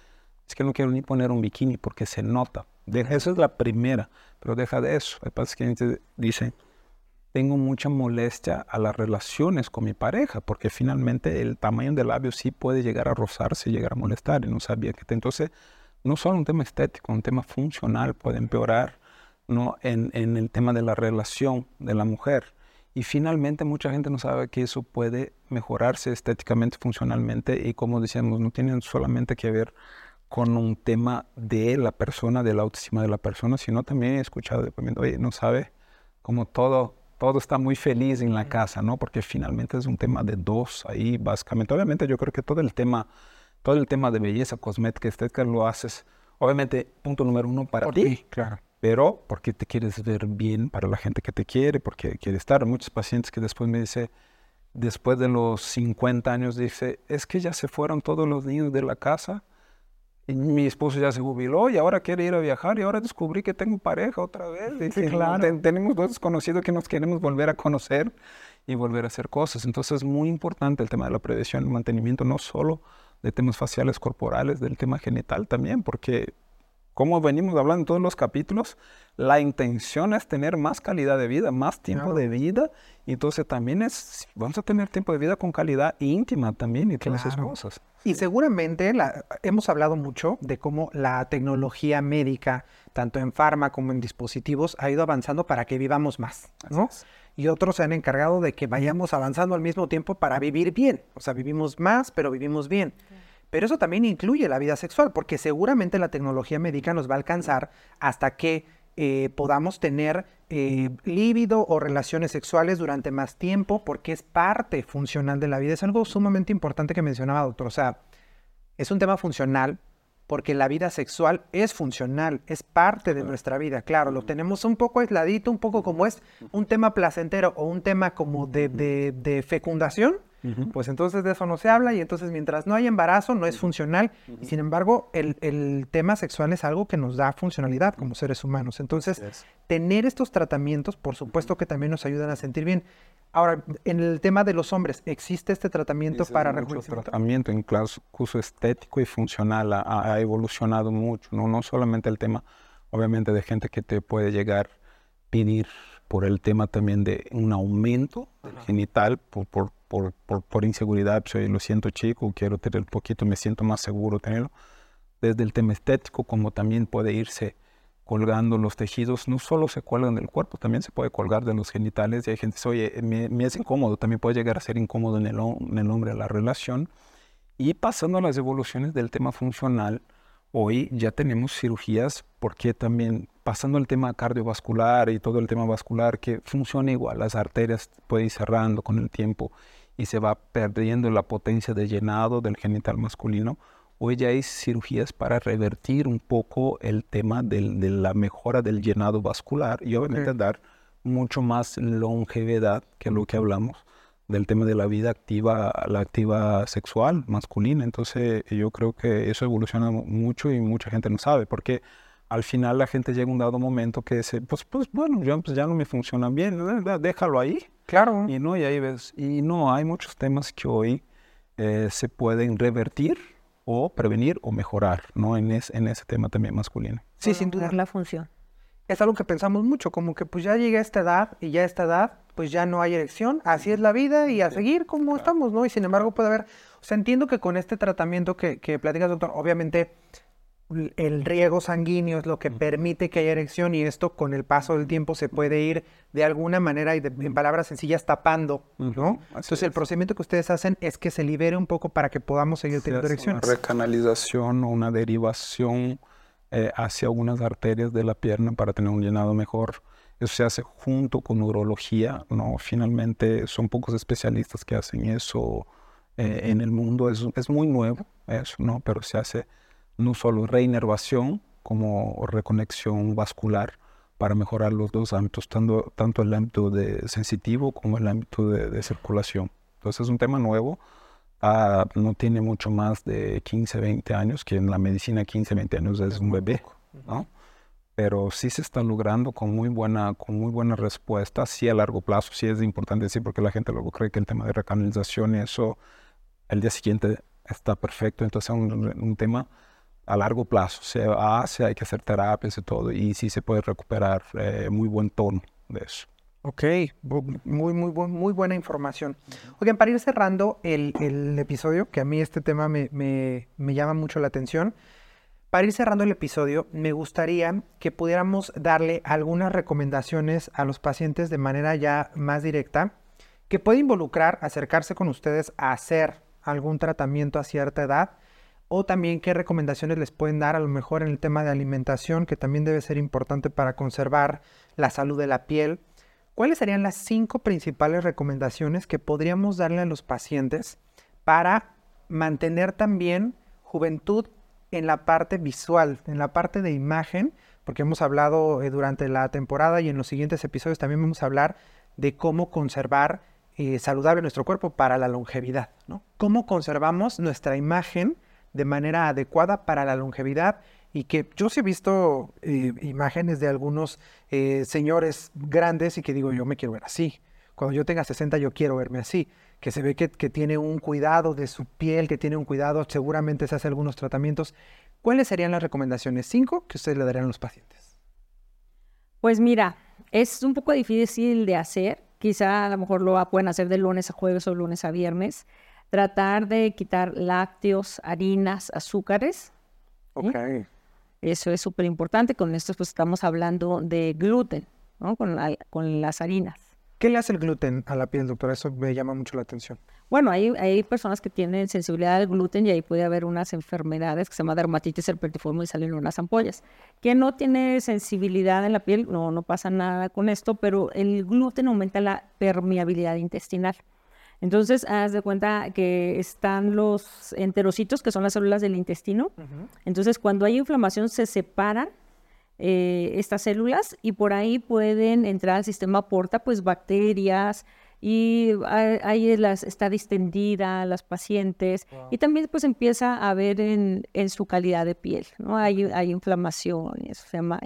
es que no quiero ni poner un bikini porque se nota. Deja, esa es la primera, pero deja de eso. Hay pacientes que dicen, tengo mucha molestia a las relaciones con mi pareja, porque finalmente el tamaño del labio sí puede llegar a rozarse llegar a molestar, y no sabía que... Entonces, no solo un tema estético, un tema funcional puede empeorar ¿no? en, en el tema de la relación de la mujer. Y finalmente mucha gente no sabe que eso puede mejorarse estéticamente, funcionalmente, y como decíamos, no tienen solamente que ver con un tema de la persona, de la autoestima de la persona, sino también he escuchado de oye, no sabe como todo, todo está muy feliz en la casa, ¿no? Porque finalmente es un tema de dos ahí, básicamente. Obviamente yo creo que todo el tema, todo el tema de belleza, cosmética, estética lo haces, obviamente, punto número uno para Por ti, ti, claro. Pero porque te quieres ver bien para la gente que te quiere, porque quiere estar. Muchos pacientes que después me dicen, después de los 50 años, dice, es que ya se fueron todos los niños de la casa. Y mi esposo ya se jubiló y ahora quiere ir a viajar y ahora descubrí que tengo pareja otra vez. Y que claro. ten- tenemos dos desconocidos que nos queremos volver a conocer y volver a hacer cosas. Entonces es muy importante el tema de la prevención y el mantenimiento, no solo de temas faciales corporales, del tema genital también, porque como venimos hablando en todos los capítulos, la intención es tener más calidad de vida, más tiempo Claro. de vida. Y entonces también es, vamos a tener tiempo de vida con calidad íntima también y todas esas Claro. cosas. Y seguramente la- hemos hablado mucho de cómo la tecnología médica, tanto en farma como en dispositivos, ha ido avanzando para que vivamos más, ¿no? Y otros se han encargado de que vayamos avanzando al mismo tiempo para vivir bien. O sea, vivimos más, pero vivimos bien. Pero eso también incluye la vida sexual, porque seguramente la tecnología médica nos va a alcanzar hasta que eh, podamos tener eh, líbido o relaciones sexuales durante más tiempo, porque es parte funcional de la vida. Es algo sumamente importante que mencionaba, doctor. O sea, es un tema funcional porque la vida sexual es funcional, es parte de nuestra vida. Claro, lo tenemos un poco aisladito, un poco como es un tema placentero o un tema como de, de- de fecundación, pues entonces de eso no se habla y entonces mientras no hay embarazo no es funcional. Y sin embargo, el, el tema sexual es algo que nos da funcionalidad como seres humanos. Entonces, tener estos tratamientos, por supuesto que también nos ayudan a sentir bien. Ahora, en el tema de los hombres, ¿existe este tratamiento para rejuvenecimiento? tratamiento, incluso estético y funcional, ha, ha evolucionado mucho, ¿no? no solamente el tema, obviamente, de gente que te puede llegar pedir por el tema también de un aumento del genital, por, por, por, por, por inseguridad, soy, lo siento chico, quiero tener poquito, me siento más seguro tenerlo, desde el tema estético, como también puede irse colgando los tejidos, no solo se cuelgan del cuerpo, también se puede colgar de los genitales y hay gente que dice, oye, me, es incómodo, también puede llegar a ser incómodo en el, en el hombre la relación. Y pasando a las evoluciones del tema funcional, hoy ya tenemos cirugías porque también pasando al tema cardiovascular y todo el tema vascular que funciona igual, las arterias pueden ir cerrando con el tiempo y se va perdiendo la potencia de llenado del genital masculino. Hoy ya hay cirugías para revertir un poco el tema del- de la mejora del llenado vascular y obviamente dar mucho más longevidad que lo que hablamos del tema de la vida activa, la activa sexual masculina. Entonces yo creo que eso evoluciona mu- mucho y mucha gente no sabe, porque al final la gente llega a un dado momento que dice, pues, pues bueno, ya, pues ya no me funcionan bien, déjalo ahí. Claro. Y no, y ahí ves, y no, hay muchos temas que hoy eh, se pueden revertir o prevenir o mejorar, ¿no? En, es, en ese tema también masculino. Sí, sin duda. la función. Es algo que pensamos mucho, como que pues ya llegué a esta edad y ya a esta edad pues ya no hay erección, así es la vida y a seguir como estamos, ¿no? Y sin embargo puede haber, o sea, entiendo que con este tratamiento que, que platicas, doctor, obviamente el riego sanguíneo es lo que permite que haya erección y esto con el paso del tiempo se puede ir de alguna manera y en palabras sencillas tapando, ¿no? Entonces el procedimiento que ustedes hacen es que se libere un poco para que podamos seguir teniendo erecciones. Una recanalización o una derivación eh, hacia algunas arterias de la pierna para tener un llenado mejor. Eso se hace junto con urología, ¿no? Finalmente son pocos especialistas que hacen eso eh, en el mundo. Es, es muy nuevo eso, ¿no? Pero se hace no solo reinervación como reconexión vascular para mejorar los dos ámbitos, tanto, tanto el ámbito de sensitivo como el ámbito de, circulación. Entonces es un tema nuevo, ah, no tiene mucho más de 15, 20 años, que en la medicina 15, 20 años es un bebé, ¿no? Pero sí se está logrando con muy buena, con muy buena respuesta, sí a largo plazo, sí es importante decir, porque la gente luego cree que el tema de recanalización y eso, el día siguiente está perfecto, entonces es un, un tema a largo plazo. Se hace, hay que hacer terapias y todo, y sí se puede recuperar eh, muy buen tono de eso. Ok, muy, muy, buena información. Oigan, para ir cerrando el, episodio, que a mí este tema me, llama mucho la atención, para ir cerrando el episodio, me gustaría que pudiéramos darle algunas recomendaciones a los pacientes de manera ya más directa, que puede involucrar acercarse con ustedes a hacer algún tratamiento a cierta edad, o también qué recomendaciones les pueden dar a lo mejor en el tema de alimentación, que también debe ser importante para conservar la salud de la piel. ¿Cuáles serían las cinco principales recomendaciones que podríamos darle a los pacientes para mantener también juventud en la parte visual, en la parte de imagen? Porque hemos hablado eh, durante la temporada y en los siguientes episodios también vamos a hablar de cómo conservar eh, saludable nuestro cuerpo para la longevidad, ¿no? Cómo conservamos nuestra imagen de manera adecuada para la longevidad y que yo sí he visto eh, imágenes de algunos eh, señores grandes y que digo, yo me quiero ver así. Cuando yo tenga 60 yo quiero verme así. Que se ve que, tiene un cuidado de su piel, que tiene un cuidado, seguramente se hace algunos tratamientos. ¿Cuáles serían las recomendaciones? Cinco que ustedes le darían a los pacientes. Pues mira, es un poco difícil de hacer. Quizá a lo mejor lo pueden hacer de lunes a jueves o lunes a viernes tratar de quitar lácteos, harinas, azúcares. Ok. Eso es súper importante. Con esto pues estamos hablando de gluten, ¿no? Con, con las harinas. ¿Qué le hace el gluten a la piel, doctora? Eso me llama mucho la atención. Bueno, hay, hay personas que tienen sensibilidad al gluten y ahí puede haber unas enfermedades que se llama dermatitis herpetiforme y salen unas ampollas. Que no tiene sensibilidad en la piel, no, no pasa nada con esto, pero el gluten aumenta la permeabilidad intestinal. Entonces, haz de cuenta que están los enterocitos, que son las células del intestino. Entonces, cuando hay inflamación, se separan eh, estas células y por ahí pueden entrar al sistema porta, pues bacterias y ahí las, está distendida las pacientes y también pues empieza a ver en, su calidad de piel, ¿no? Hay, hay inflamación, eso se llama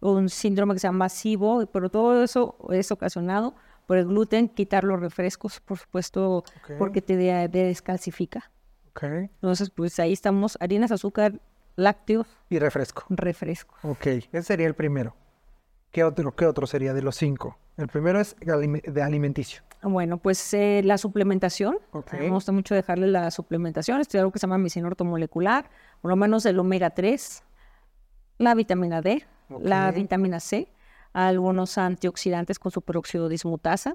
un síndrome que se llama masivo, pero todo eso es ocasionado por el gluten, quitar los refrescos, por supuesto, porque te descalcifica. Okay. Entonces, pues ahí estamos, harinas, azúcar, lácteos. Y refresco. Refresco. Ok, ese sería el primero. ¿Qué otro, qué otro sería de los cinco? El primero es de alimenticio. Bueno, pues eh, la suplementación. Me gusta mucho dejarle la suplementación. Estoy algo que se llama medicina ortomolecular, por lo menos el omega 3, la vitamina D, la vitamina C, algunos antioxidantes con superóxido dismutasa.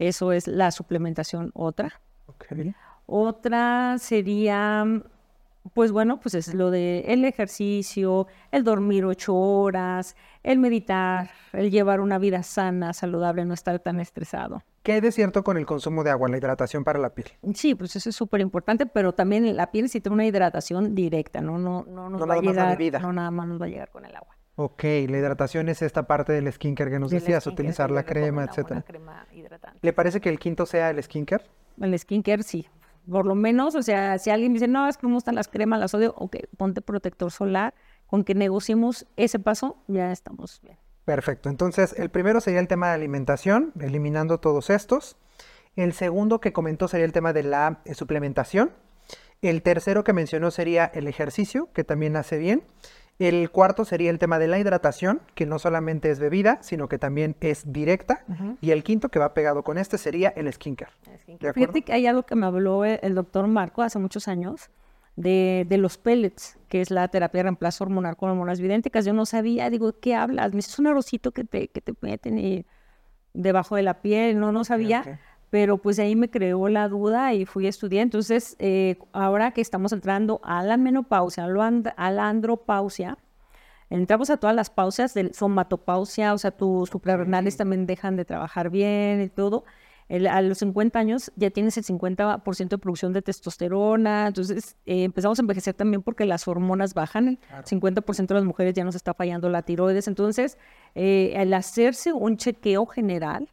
Eso es la suplementación otra. Otra sería, pues bueno, pues es lo de el ejercicio, el dormir ocho horas, el meditar, el llevar una vida sana, saludable, no estar tan estresado. ¿Qué hay de cierto con el consumo de agua, la hidratación para la piel? Sí, pues eso es súper importante, pero también la piel necesita una hidratación directa, no, no, no nos va a llegar, no nada más nos va a llegar con el agua. Ok, la hidratación es esta parte del skincare que nos decías, utilizar la crema, etcétera. ¿Le parece que el quinto sea el skincare? El skincare sí, por lo menos, o sea, si alguien dice, no, es que me gustan las cremas, las odio, ok, ponte protector solar, con que negociemos ese paso, ya estamos bien. Perfecto. Entonces, el primero sería el tema de alimentación, eliminando todos estos. El segundo que comentó sería el tema de la suplementación. El tercero que mencionó sería el ejercicio, que también hace bien. El cuarto sería el tema de la hidratación, que no solamente es bebida, sino que también es directa. Y el quinto que va pegado con este sería el skincare. Fíjate que hay algo que me habló eh, el doctor Marco hace muchos años de, los pellets, que es la terapia de reemplazo hormonal con hormonas vidénticas. Yo no sabía, digo, ¿qué hablas? Me es un arrocito que te, que te meten debajo de la piel, no, no sabía pero pues ahí me creó la duda y fui a estudiar. Entonces, eh, ahora que estamos entrando a la menopausia, a la andropausia, entramos a todas las pausas del somatopausia, o sea, tus suprarrenales también dejan de trabajar bien y todo. a los 50 años ya tienes el 50% de producción de testosterona, entonces eh, empezamos a envejecer también porque las hormonas bajan, el 50% de las mujeres ya nos está fallando la tiroides, entonces eh, al hacerse un chequeo general,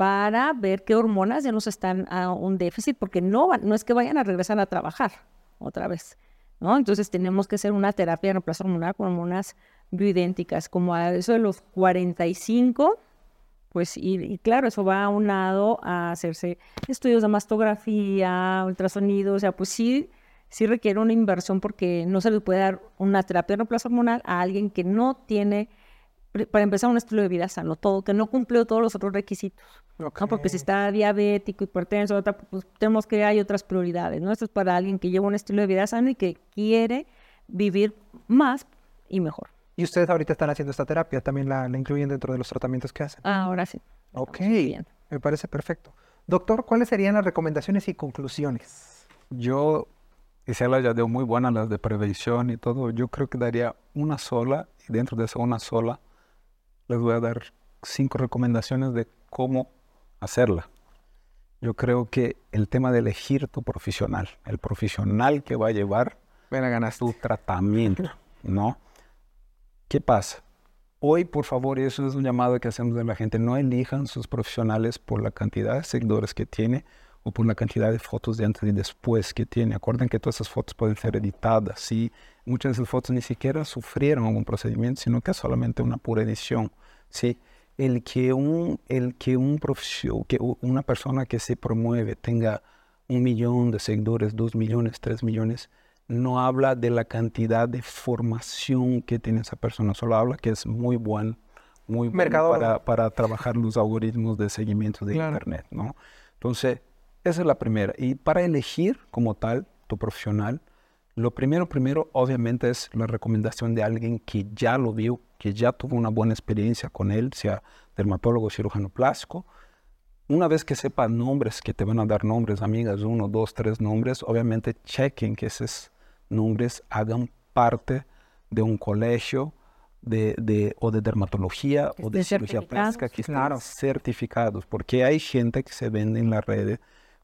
para ver qué hormonas ya nos están a un déficit, porque no, no es que vayan a regresar a trabajar otra vez, ¿no? Entonces tenemos que hacer una terapia de reemplazo hormonal con hormonas bioidénticas, como a eso de los 45, pues, y, claro, eso va aunado a hacerse estudios de mastografía, ultrasonido, o sea, pues sí, sí requiere una inversión porque no se le puede dar una terapia de reemplazo hormonal a alguien que no tiene para empezar, un estilo de vida sano, todo, que no cumplió todos los otros requisitos. ¿no? Porque si está diabético, hipertenso, pues tenemos que hay otras prioridades, ¿no? Esto es para alguien que lleva un estilo de vida sano y que quiere vivir más y mejor. Y ustedes ahorita están haciendo esta terapia, también la, incluyen dentro de los tratamientos que hacen. Ah, ahora sí. Ok, me parece perfecto. Doctor, ¿cuáles serían las recomendaciones y conclusiones? Yo, y se ya dio muy buenas las de prevención y todo, yo creo que daría una sola, y dentro de esa una sola, les voy a dar cinco recomendaciones de cómo hacerla. Yo creo que el tema de elegir tu profesional, el profesional que va a llevar tu tratamiento, ¿no? ¿Qué pasa? Hoy, por favor, y eso es un llamado que hacemos a la gente, no elijan sus profesionales por la cantidad de seguidores que tiene o por la cantidad de fotos de antes y después que tiene. Acuerden que todas esas fotos pueden ser editadas, ¿sí? Muchas de esas fotos ni siquiera sufrieron algún procedimiento, sino que es solamente una pura edición. ¿sí? El que, un, el que, un profesio, que una persona que se promueve tenga un millón de seguidores, dos millones, tres millones, no habla de la cantidad de formación que tiene esa persona, solo habla que es muy buen, muy bueno para, para, trabajar los algoritmos de seguimiento de Internet, ¿no? Entonces, esa es la primera. Y para elegir como tal tu profesional, lo primero, primero, obviamente es la recomendación de alguien que ya lo vio, que ya tuvo una buena experiencia con él, sea dermatólogo, cirujano plástico. Una vez que sepa nombres, que te van a dar nombres, amigas, uno, dos, tres nombres, obviamente chequen que esos nombres hagan parte de un colegio de, o de dermatología o de cirugía plástica que estén certificados, porque hay gente que se vende en las redes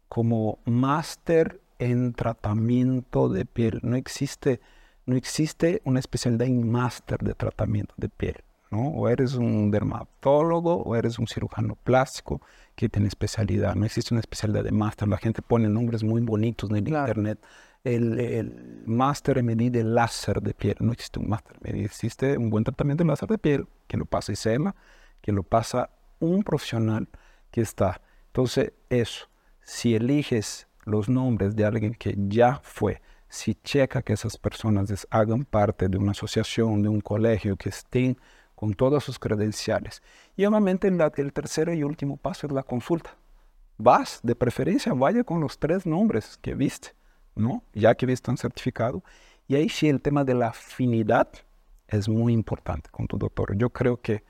como máster en tratamiento de piel. No existe, no existe una especialidad en máster de tratamiento de piel. ¿no? O eres un dermatólogo o eres un cirujano plástico que tiene especialidad. No existe una especialidad de máster. La gente pone nombres muy bonitos en el internet. El, el máster MD de láser de piel. No existe un máster. Existe un buen tratamiento de láser de piel que lo pasa Isela, que lo pasa un profesional que está. Entonces, eso. Si eliges los nombres de alguien que ya fue, si checa que esas personas hagan parte de una asociación, de un colegio, que estén con todas sus credenciales. Y obviamente el tercero y último paso es la consulta. Vas, de preferencia, vaya con los tres nombres que viste, ¿no? Ya que viste un certificado. Y ahí sí el tema de la afinidad es muy importante con tu doctor. Yo creo que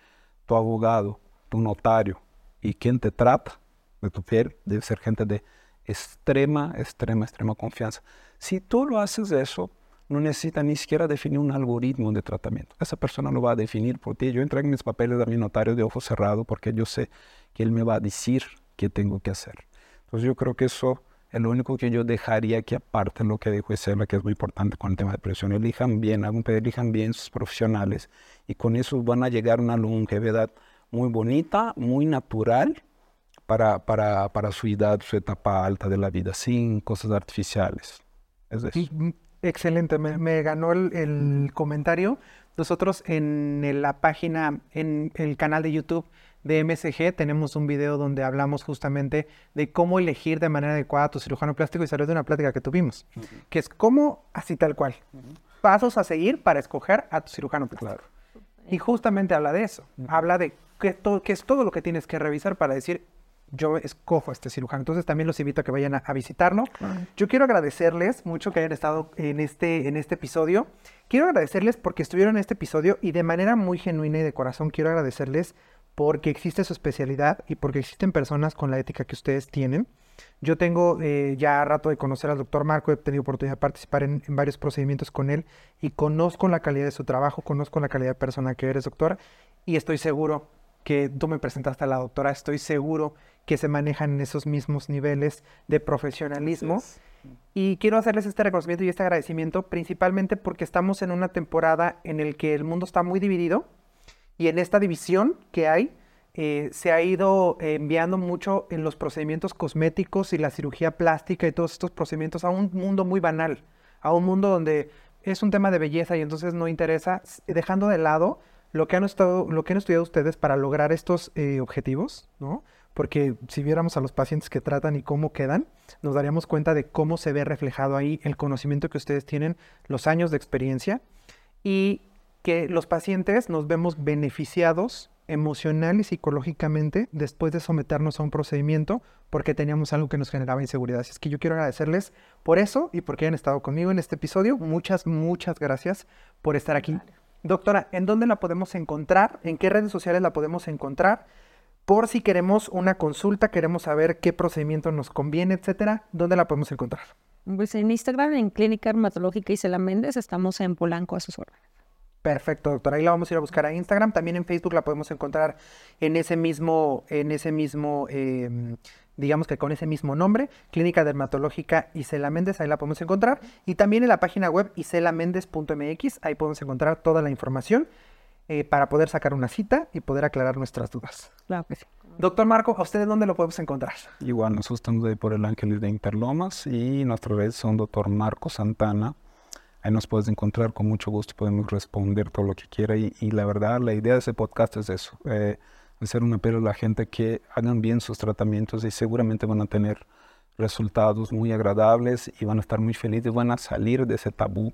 tu abogado, tu notario y quien te trata de tu piel debe ser gente de extrema, extrema, extrema confianza. Si tú lo haces eso, no necesita ni siquiera definir un algoritmo de tratamiento. Esa persona lo va a definir por ti. Yo entrego mis papeles a mi notario de ojo cerrado porque yo sé que él me va a decir qué tengo que hacer. Entonces yo creo que eso es lo único que yo dejaría que aparte lo que dijo Isela, que es muy importante con el tema de presión, elijan bien, elijan bien sus profesionales y con eso van a llegar a una longevidad muy bonita, muy natural para, para, para su edad, su etapa alta de la vida, sin cosas artificiales. Es mm, Excelente, me, me ganó el, el comentario. Nosotros en la página, en el canal de YouTube de MSG, tenemos un video donde hablamos justamente de cómo elegir de manera adecuada a tu cirujano plástico y salió de una plática que tuvimos, que es cómo, así tal cual, pasos a seguir para escoger a tu cirujano plástico. Y justamente habla de eso, habla de qué, to- qué es todo lo que tienes que revisar para decir, yo escojo a este cirujano. Entonces también los invito a que vayan a, a visitarlo. Yo quiero agradecerles mucho que hayan estado en este, en este episodio. Quiero agradecerles porque estuvieron en este episodio y de manera muy genuina y de corazón quiero agradecerles porque existe su especialidad y porque existen personas con la ética que ustedes tienen. Yo tengo eh, ya rato de conocer al doctor Marco, he tenido oportunidad de participar en, en varios procedimientos con él y conozco la calidad de su trabajo, conozco la calidad de persona que eres, doctor, y estoy seguro que tú me presentaste a la doctora, estoy seguro que se manejan en esos mismos niveles de profesionalismo. Y quiero hacerles este reconocimiento y este agradecimiento principalmente porque estamos en una temporada en el que el mundo está muy dividido y en esta división que hay eh, se ha ido eh, enviando mucho en los procedimientos cosméticos y la cirugía plástica y todos estos procedimientos a un mundo muy banal, a un mundo donde es un tema de belleza y entonces no interesa, s- dejando de lado lo que han, estado, lo que han estudiado ustedes para lograr estos eh, objetivos, ¿no? Porque si viéramos a los pacientes que tratan y cómo quedan, nos daríamos cuenta de cómo se ve reflejado ahí el conocimiento que ustedes tienen, los años de experiencia y que los pacientes nos vemos beneficiados emocional y psicológicamente después de someternos a un procedimiento porque teníamos algo que nos generaba inseguridad. Así es que yo quiero agradecerles por eso y porque hayan estado conmigo en este episodio. Muchas, muchas gracias por estar aquí. Doctora, ¿en dónde la podemos encontrar? ¿En qué redes sociales la podemos encontrar? Por si queremos una consulta, queremos saber qué procedimiento nos conviene, etcétera, ¿dónde la podemos encontrar? Pues en Instagram, en Clínica Dermatológica Isela Méndez, estamos en Polanco a sus órdenes. Perfecto, doctora. Ahí la vamos a ir a buscar a Instagram. También en Facebook la podemos encontrar en ese mismo, en ese mismo, eh, digamos que con ese mismo nombre, Clínica Dermatológica Isela Méndez, ahí la podemos encontrar. Y también en la página web iselaméndez.mx, ahí podemos encontrar toda la información eh, para poder sacar una cita y poder aclarar nuestras dudas. Claro que sí. Doctor Marco, ¿a ustedes dónde lo podemos encontrar? Igual, nosotros estamos ahí por el Ángeles de Interlomas y nuestras redes son doctor Marco Santana. Ahí nos puedes encontrar con mucho gusto, podemos responder todo lo que quiera. Y, y la verdad, la idea de ese podcast es eso, eh, hacer un apelo a la gente que hagan bien sus tratamientos y seguramente van a tener resultados muy agradables y van a estar muy felices, van a salir de ese tabú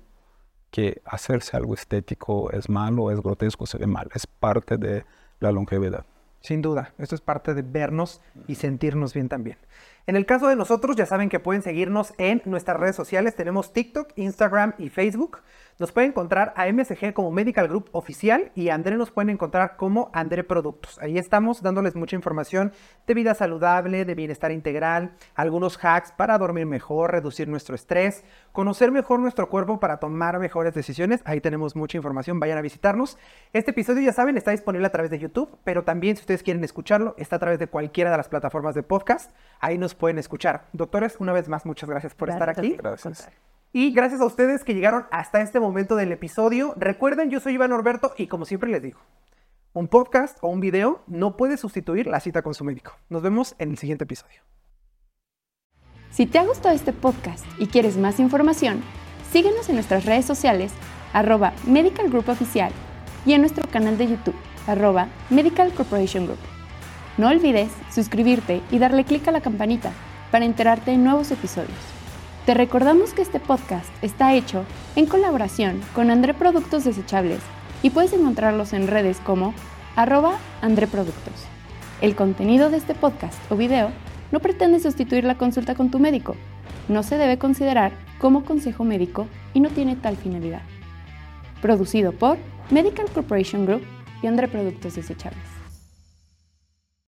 que hacerse algo estético es malo, es grotesco, se ve mal, es parte de la longevidad. Sin duda, esto es parte de vernos y sentirnos bien también. En el caso de nosotros, ya saben que pueden seguirnos en nuestras redes sociales. Tenemos TikTok, Instagram y Facebook. Nos pueden encontrar a MSG como Medical Group Oficial y a André nos pueden encontrar como André Productos. Ahí estamos dándoles mucha información de vida saludable, de bienestar integral, algunos hacks para dormir mejor, reducir nuestro estrés, conocer mejor nuestro cuerpo para tomar mejores decisiones. Ahí tenemos mucha información, vayan a visitarnos. Este episodio, ya saben, está disponible a través de YouTube, pero también si ustedes quieren escucharlo, está a través de cualquiera de las plataformas de podcast. Ahí nos pueden escuchar. Doctores, una vez más, muchas gracias por estar Gracias aquí. Gracias. Y gracias a ustedes que llegaron hasta este momento del episodio. Recuerden, yo soy Iván Norberto y como siempre les digo, un podcast o un video no puede sustituir la cita con su médico. Nos vemos en el siguiente episodio. Si te ha gustado este podcast y quieres más información, síguenos en nuestras redes sociales, arroba Medical Group Oficial, y en nuestro canal de YouTube, arroba Medical Corporation Group. No olvides suscribirte y darle clic a la campanita para enterarte de nuevos episodios. Te recordamos que este podcast está hecho en colaboración con André Productos Desechables y puedes encontrarlos en redes como arroba André Productos. El contenido de este podcast o video no pretende sustituir la consulta con tu médico. No se debe considerar como consejo médico y no tiene tal finalidad. Producido por Medical Corporation Group y André Productos Desechables.